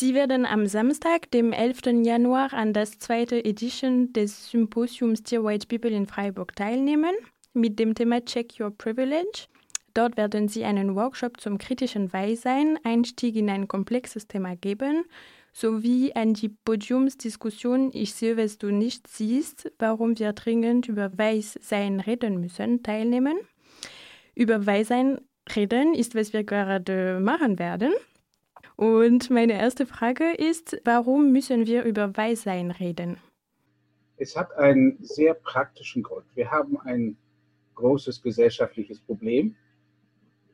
Sie werden am Samstag, dem 11. Januar, an der zweiten Edition des Symposiums Dear White People in Freiburg teilnehmen, mit dem Thema Check Your Privilege. Dort werden Sie einen Workshop zum kritischen Weißsein, Einstieg in ein komplexes Thema geben, sowie an die Podiumsdiskussion Ich sehe, was du nicht siehst, warum wir dringend über Weißsein reden müssen, teilnehmen. Über Weißsein reden ist, was wir gerade machen werden. Und meine erste Frage ist, warum müssen wir über Weißsein reden? Es hat einen sehr praktischen Grund. Wir haben ein großes gesellschaftliches Problem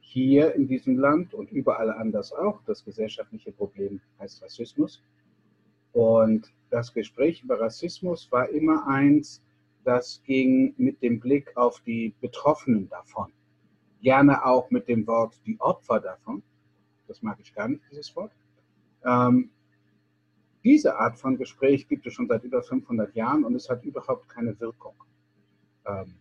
hier in diesem Land und überall anders auch. Das gesellschaftliche Problem heißt Rassismus. Und das Gespräch über Rassismus war immer eins, das ging mit dem Blick auf die Betroffenen davon. Gerne auch mit dem Wort die Opfer davon. Das mag ich gar nicht, dieses Wort. Ähm, diese Art von Gespräch gibt es schon seit über 500 Jahren und es hat überhaupt keine Wirkung. Ähm,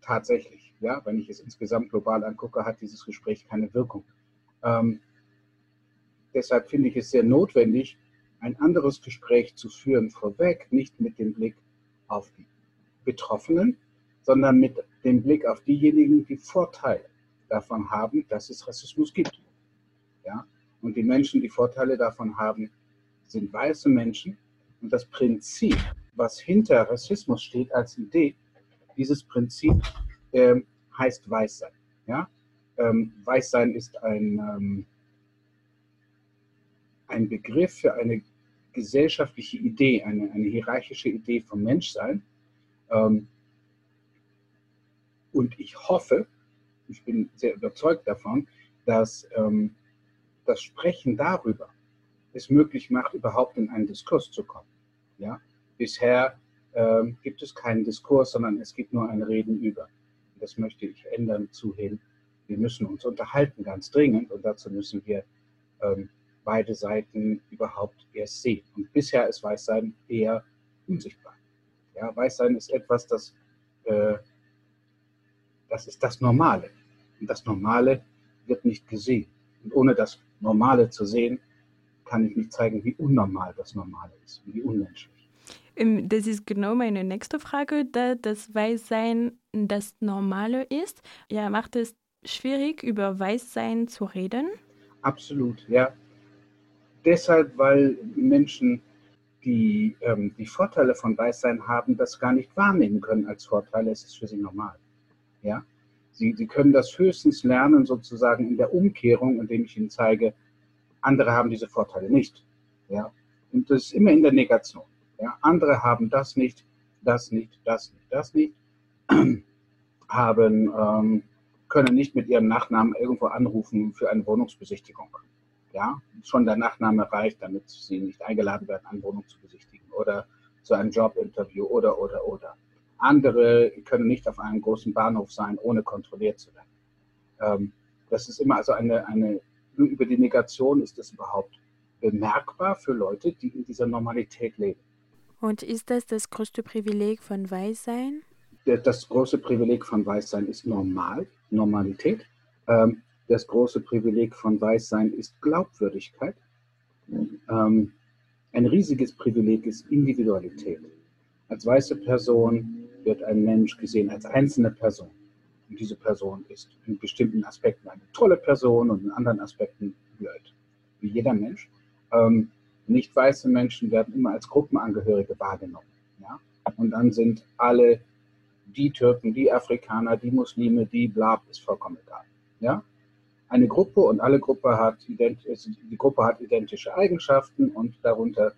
tatsächlich. Ja, wenn ich es insgesamt global angucke, hat dieses Gespräch keine Wirkung. Ähm, deshalb finde ich es sehr notwendig, ein anderes Gespräch zu führen vorweg, nicht mit dem Blick auf die Betroffenen, sondern mit dem Blick auf diejenigen, die Vorteile davon haben, dass es Rassismus gibt. Ja? Und die Menschen, die Vorteile davon haben, sind weiße Menschen. Und das Prinzip, was hinter Rassismus steht als Idee, dieses Prinzip ähm, heißt Weißsein. Ja? Ähm, Weißsein ist ein, ähm, ein Begriff für eine gesellschaftliche Idee, eine, eine hierarchische Idee vom Menschsein. Ähm, und ich hoffe, ich bin sehr überzeugt davon, dass ähm, das Sprechen darüber es möglich macht, überhaupt in einen Diskurs zu kommen. Ja? Bisher ähm, gibt es keinen Diskurs, sondern es gibt nur ein Reden über das möchte ich ändern zu hin. Wir müssen uns unterhalten, ganz dringend, und dazu müssen wir ähm, beide Seiten überhaupt erst sehen. Und bisher ist Weißsein eher unsichtbar. Ja, Weißsein ist etwas, das, äh, das ist das Normale. Und das Normale wird nicht gesehen. Und ohne das Normale zu sehen, kann ich nicht zeigen, wie unnormal das Normale ist, wie unmenschlich. Ähm, das ist genau meine nächste Frage, da das Weißsein das Normale ist. Ja, macht es schwierig, über Weißsein zu reden? Absolut, ja. Deshalb, weil Menschen, die ähm, die Vorteile von Weißsein haben, das gar nicht wahrnehmen können als Vorteile. Es ist für sie normal. Ja? Sie, sie können das höchstens lernen, sozusagen in der Umkehrung, indem ich ihnen zeige, andere haben diese Vorteile nicht. Ja? Und das ist immer in der Negation. Ja, andere haben das nicht, das nicht, das nicht, das nicht, haben, ähm, können nicht mit ihrem Nachnamen irgendwo anrufen für eine Wohnungsbesichtigung. Ja, schon der Nachname reicht, damit sie nicht eingeladen werden, eine Wohnung zu besichtigen oder zu einem Jobinterview oder, oder, oder. Andere können nicht auf einem großen Bahnhof sein, ohne kontrolliert zu werden. Ähm, das ist immer also eine, eine, nur über die Negation ist es überhaupt bemerkbar für Leute, die in dieser Normalität leben. Und ist das das größte Privileg von Weißsein? Das große Privileg von Weißsein ist normal, Normalität. Ähm, das große Privileg von Weißsein ist Glaubwürdigkeit. Ähm, ein riesiges Privileg ist Individualität. Als weiße Person wird ein Mensch gesehen als einzelne Person. Und diese Person ist in bestimmten Aspekten eine tolle Person und in anderen Aspekten blöd. Wie jeder Mensch. Ähm, nicht weiße Menschen werden immer als Gruppenangehörige wahrgenommen. Ja? Und dann sind alle die Türken, die Afrikaner, die Muslime, die Blab, ist vollkommen egal. Ja? Eine Gruppe und alle Gruppe hat die Gruppe hat identische Eigenschaften und darunter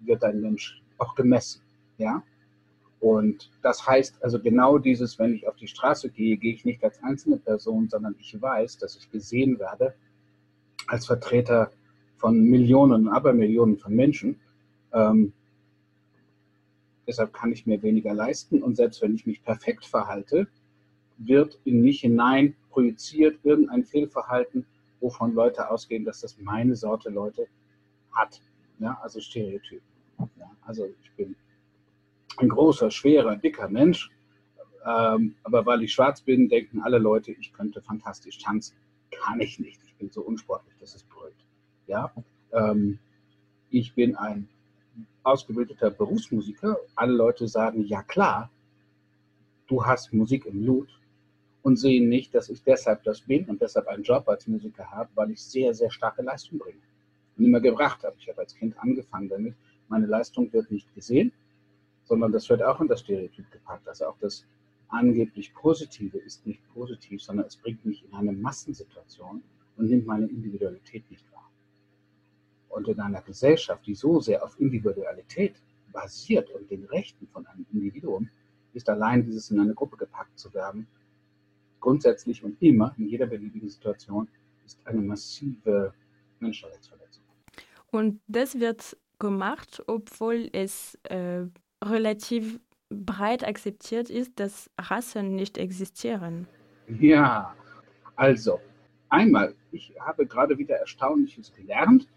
wird ein Mensch auch gemessen. Ja? Und das heißt also genau dieses, wenn ich auf die Straße gehe, gehe ich nicht als einzelne Person, sondern ich weiß, dass ich gesehen werde als Vertreter von Millionen, Abermillionen von Menschen. Ähm, deshalb kann ich mir weniger leisten und selbst wenn ich mich perfekt verhalte, wird in mich hinein projiziert irgendein Fehlverhalten, wovon Leute ausgehen, dass das meine Sorte Leute hat. Ja, also Stereotyp. Ja, also ich bin ein großer, schwerer, dicker Mensch, ähm, aber weil ich schwarz bin, denken alle Leute, ich könnte fantastisch tanzen. Kann ich nicht. Ich bin so unsportlich, das ist blöd. Ja? ähm, ich bin ein ausgebildeter Berufsmusiker. Alle Leute sagen, ja klar, du hast Musik im Blut und sehen nicht, dass ich deshalb das bin und deshalb einen Job als Musiker habe, weil ich sehr, sehr starke Leistung bringe und immer gebracht habe. Ich habe als Kind angefangen damit. Meine Leistung wird nicht gesehen, sondern das wird auch in das Stereotyp gepackt. Also auch das angeblich Positive ist nicht positiv, sondern es bringt mich in eine Massensituation und nimmt meine Individualität nicht wahr. Und in einer Gesellschaft, die so sehr auf Individualität basiert und den Rechten von einem Individuum, ist allein dieses in eine Gruppe gepackt zu werden, grundsätzlich und immer in jeder beliebigen Situation, ist eine massive Menschenrechtsverletzung. Und das wird gemacht, obwohl es äh, relativ breit akzeptiert ist, dass Rassen nicht existieren. Ja, also einmal, ich habe gerade wieder Erstaunliches gelernt.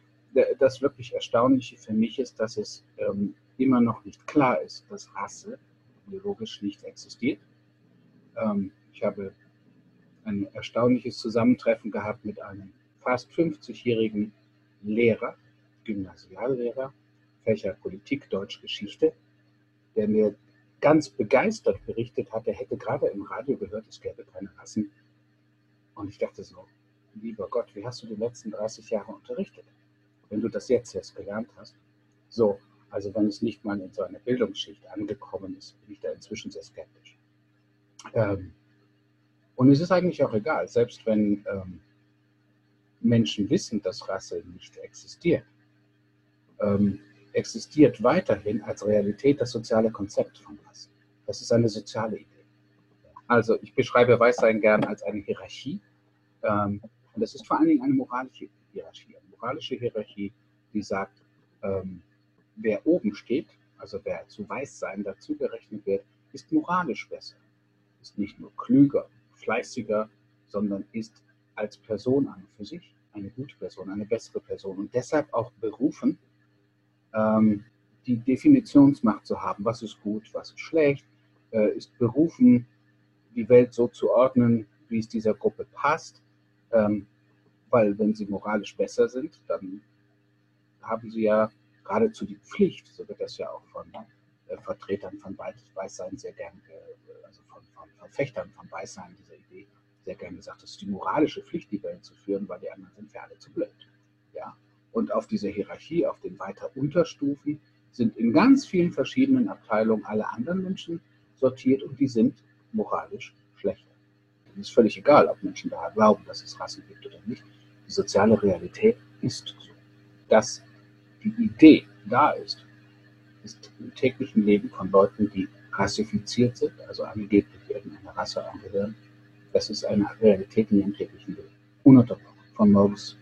Das wirklich Erstaunliche für mich ist, dass es ähm, immer noch nicht klar ist, dass Rasse biologisch nicht existiert. Ähm, ich habe ein erstaunliches Zusammentreffen gehabt mit einem fast 50-jährigen Lehrer, Gymnasiallehrer, Fächer Politik, Deutsch, Geschichte, der mir ganz begeistert berichtet hat, er hätte gerade im Radio gehört, es gäbe keine Rassen. Und ich dachte so, lieber Gott, wie hast du die letzten 30 Jahre unterrichtet, wenn du das jetzt erst gelernt hast? So, also wenn es nicht mal in so einer Bildungsschicht angekommen ist, bin ich da inzwischen sehr skeptisch. Ähm, und es ist eigentlich auch egal, selbst wenn ähm, Menschen wissen, dass Rasse nicht existiert, ähm, existiert weiterhin als Realität das soziale Konzept von Rasse. Das ist eine soziale Idee. Also ich beschreibe Weißsein gern als eine Hierarchie. Ähm, und das ist vor allen Dingen eine moralische Hierarchie. Eine moralische Hierarchie, die sagt, ähm, wer oben steht, also wer zu Weißsein dazugerechnet wird, ist moralisch besser. Ist nicht nur klüger, fleißiger, sondern ist als Person an und für sich eine gute Person, eine bessere Person und deshalb auch berufen, ähm, die Definitionsmacht zu haben, was ist gut, was ist schlecht, äh, ist berufen, die Welt so zu ordnen, wie es dieser Gruppe passt, ähm, weil wenn sie moralisch besser sind, dann haben sie ja geradezu die Pflicht, so wird das ja auch von äh, Vertretern von Weißsein sehr gern, äh, also von, von, Verfechtern von Weißsein dieser Idee sehr gern gesagt, das ist die moralische Pflicht, die Welt zu führen, weil die anderen sind für alle zu blöd. Und auf dieser Hierarchie, auf den weiter Unterstufen, sind in ganz vielen verschiedenen Abteilungen alle anderen Menschen sortiert und die sind moralisch schlechter. Es ist völlig egal, ob Menschen da glauben, dass es Rassen gibt oder nicht. Die soziale Realität ist so. Dass die Idee da ist, ist im täglichen Leben von Leuten, die rassifiziert sind, also angeblich irgendeiner Rasse angehören, das ist eine Realität in ihrem täglichen Leben. Ununterbrochen. Von morgens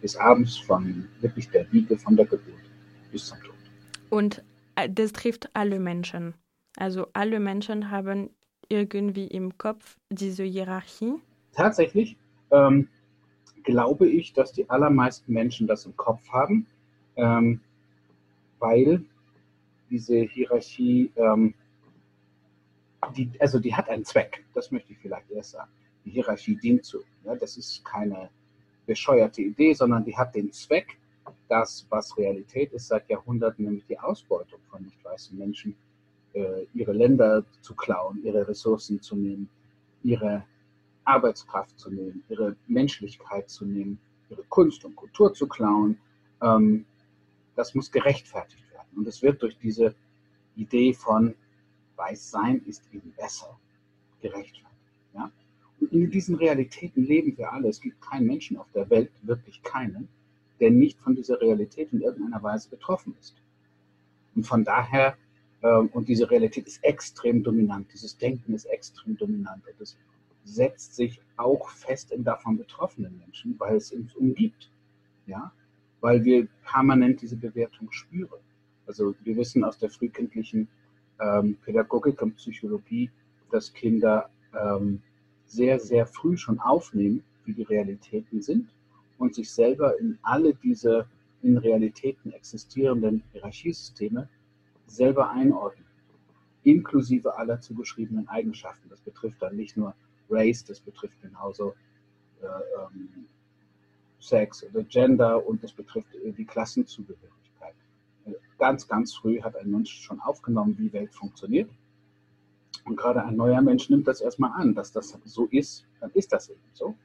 bis abends von wirklich der Wiege, von der Geburt bis zum Tod. Und äh, das trifft alle Menschen. Also alle Menschen haben irgendwie im Kopf diese Hierarchie. Tatsächlich ähm, glaube ich, dass die allermeisten Menschen das im Kopf haben, ähm, weil diese Hierarchie, ähm, die, also die hat einen Zweck, das möchte ich vielleicht erst sagen. Die Hierarchie dient zu. Ja, das ist keine bescheuerte Idee, sondern die hat den Zweck, das, was Realität ist seit Jahrhunderten, nämlich die Ausbeutung von nicht weißen Menschen, äh, ihre Länder zu klauen, ihre Ressourcen zu nehmen, ihre Arbeitskraft zu nehmen, ihre Menschlichkeit zu nehmen, ihre Kunst und Kultur zu klauen. Ähm, das muss gerechtfertigt werden. Und es wird durch diese Idee von Weißsein ist eben besser gerechtfertigt. In diesen Realitäten leben wir alle. Es gibt keinen Menschen auf der Welt, wirklich keinen, der nicht von dieser Realität in irgendeiner Weise betroffen ist. Und von daher, äh, und diese Realität ist extrem dominant, dieses Denken ist extrem dominant und es setzt sich auch fest in davon betroffenen Menschen, weil es uns umgibt. Ja? Weil wir permanent diese Bewertung spüren. Also wir wissen aus der frühkindlichen ähm, Pädagogik und Psychologie, dass Kinder ähm, sehr, sehr früh schon aufnehmen, wie die Realitäten sind und sich selber in alle diese in Realitäten existierenden Hierarchiesysteme selber einordnen, inklusive aller zugeschriebenen Eigenschaften. Das betrifft dann nicht nur Race, das betrifft genauso äh, ähm, Sex oder Gender und das betrifft die Klassenzugehörigkeit. Ganz, ganz früh hat ein Mensch schon aufgenommen, wie Welt funktioniert. Und gerade ein neuer Mensch nimmt das erstmal an, dass das so ist, dann ist das eben so.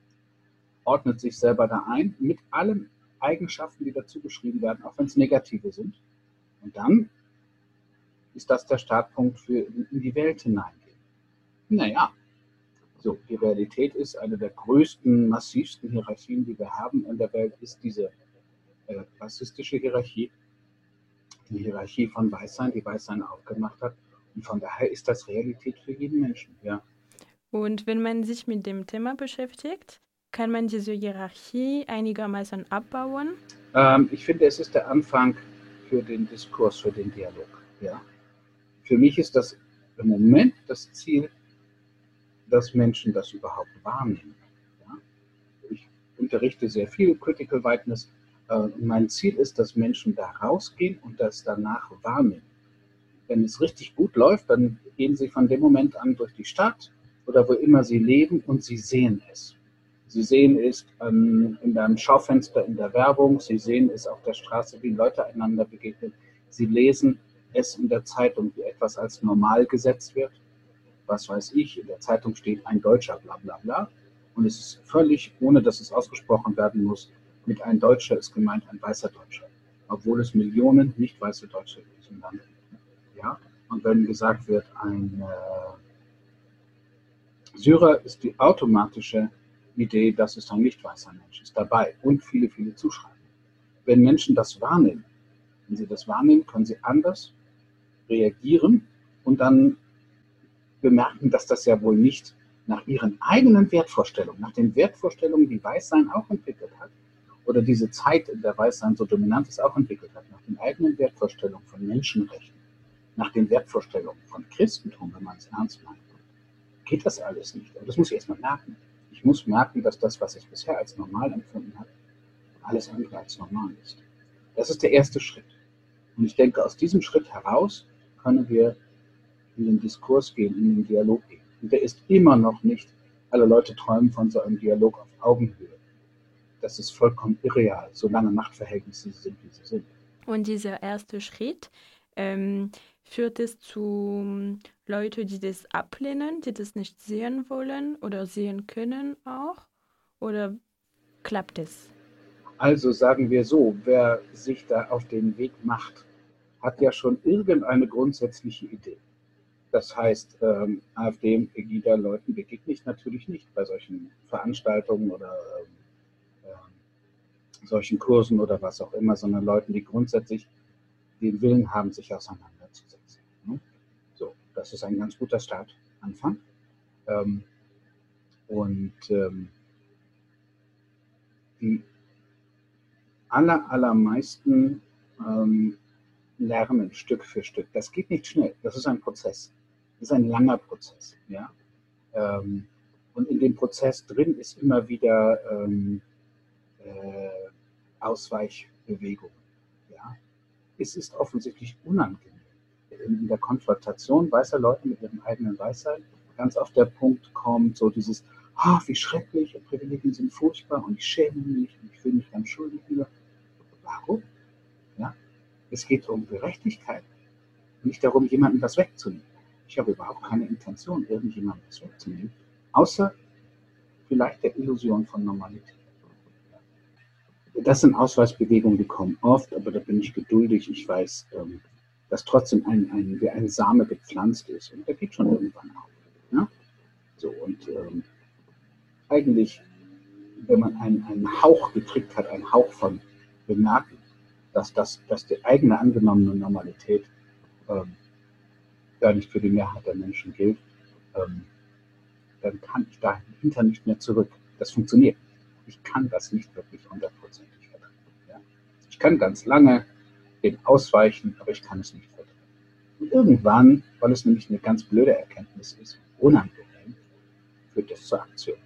Ordnet sich selber da ein mit allen Eigenschaften, die dazu beschrieben werden, auch wenn es negative sind. Und dann ist das der Startpunkt für in die Welt hineingehen. Naja, so, die Realität ist, eine der größten, massivsten Hierarchien, die wir haben in der Welt, ist diese äh, rassistische Hierarchie, die Hierarchie von Weißsein, die Weißsein aufgemacht hat. Und von daher ist das Realität für jeden Menschen, ja. Und wenn man sich mit dem Thema beschäftigt, kann man diese Hierarchie einigermaßen abbauen? Ähm, ich finde, es ist der Anfang für den Diskurs, für den Dialog. Ja. Für mich ist das im Moment das Ziel, dass Menschen das überhaupt wahrnehmen. Ja. Ich unterrichte sehr viel Critical Whiteness. Äh, mein Ziel ist, dass Menschen da rausgehen und das danach wahrnehmen. Wenn es richtig gut läuft, dann gehen sie von dem Moment an durch die Stadt oder wo immer sie leben und sie sehen es. Sie sehen es ähm, in einem Schaufenster in der Werbung, Sie sehen es auf der Straße, wie Leute einander begegnen. Sie lesen es in der Zeitung, wie etwas als normal gesetzt wird. Was weiß ich, in der Zeitung steht ein Deutscher, bla bla bla. Und es ist völlig, ohne dass es ausgesprochen werden muss, mit ein Deutscher ist gemeint ein weißer Deutscher. Obwohl es Millionen nicht weiße Deutsche in Land gibt. Ja? Und wenn gesagt wird, ein äh, Syrer ist die automatische Idee, das ist ein nicht weißer Mensch, ist dabei und viele, viele Zuschreiben. Wenn Menschen das wahrnehmen, wenn sie das wahrnehmen, können sie anders reagieren und dann bemerken, dass das ja wohl nicht nach ihren eigenen Wertvorstellungen, nach den Wertvorstellungen, die Weißsein auch entwickelt hat, oder diese Zeit, in der Weißsein so dominant ist, auch entwickelt hat, nach den eigenen Wertvorstellungen von Menschenrechten, nach den Wertvorstellungen von Christentum, wenn man es ernst meint, geht das alles nicht. Und das muss ich erstmal merken. Ich muss merken, dass das, was ich bisher als normal empfunden habe, alles andere als normal ist. Das ist der erste Schritt. Und ich denke, aus diesem Schritt heraus können wir in den Diskurs gehen, in den Dialog gehen. Und der ist immer noch nicht, alle Leute träumen von so einem Dialog auf Augenhöhe. Das ist vollkommen irreal, solange Machtverhältnisse sind, wie sie sind. Und dieser erste Schritt, ähm, führt es zu Leuten, die das ablehnen, die das nicht sehen wollen oder sehen können auch? Oder klappt es? Also sagen wir so, wer sich da auf den Weg macht, hat ja schon irgendeine grundsätzliche Idee. Das heißt, ähm, AfD-Egida-Leuten begegne ich natürlich nicht bei solchen Veranstaltungen oder ähm, äh, solchen Kursen oder was auch immer, sondern Leuten, die grundsätzlich den Willen haben, sich auseinanderzusetzen. Das ist ein ganz guter Startanfang. Ähm, und ähm, die aller, allermeisten ähm, lernen Stück für Stück. Das geht nicht schnell. Das ist ein Prozess. Das ist ein langer Prozess. Ja? Ähm, und in dem Prozess drin ist immer wieder ähm, äh, Ausweichbewegung es ist offensichtlich unangenehm. In der Konfrontation weißer Leute mit ihrem eigenen Weisheit ganz auf der Punkt kommt, so dieses, ah, wie schrecklich, Privilegien sind furchtbar und ich schäme mich und ich fühle mich ganz schuldig. Warum? Ja? Es geht um Gerechtigkeit, nicht darum, jemandem das wegzunehmen. Ich habe überhaupt keine Intention, irgendjemandem das wegzunehmen, außer vielleicht der Illusion von Normalität das sind Ausweisbewegungen, die kommen oft, aber da bin ich geduldig. Ich weiß, ähm, dass trotzdem ein, ein, wie ein Same gepflanzt ist und der geht schon irgendwann auf. Ja? So, und ähm, eigentlich, wenn man einen, einen Hauch gekriegt hat, einen Hauch von Bemerken, dass, das, dass die eigene angenommene Normalität ähm, gar nicht für die Mehrheit der Menschen gilt, ähm, dann kann ich dahinter nicht mehr zurück. Das funktioniert ich kann das nicht wirklich hundertprozentig vertreten. Ja. Ich kann ganz lange dem ausweichen, aber ich kann es nicht vertreten. Und irgendwann, weil es nämlich eine ganz blöde Erkenntnis ist, unangenehm, führt das zur Aktion.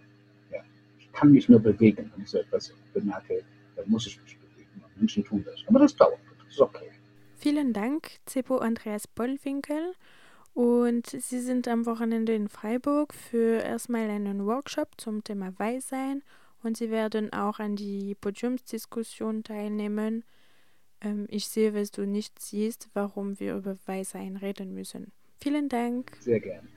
Ja. Ich kann mich nur bewegen, wenn ich so etwas bemerke, dann muss ich mich bewegen. Und Menschen tun das. Aber das dauert. Das ist okay. Vielen Dank, Zippo Andreas Bollwinkel. Und Sie sind am Wochenende in Freiburg für erstmal einen Workshop zum Thema Weissein und Sie werden auch an die Podiumsdiskussion teilnehmen. Ähm, ich sehe, was du nicht siehst, warum wir über Weißsein reden müssen. Vielen Dank. Sehr gerne.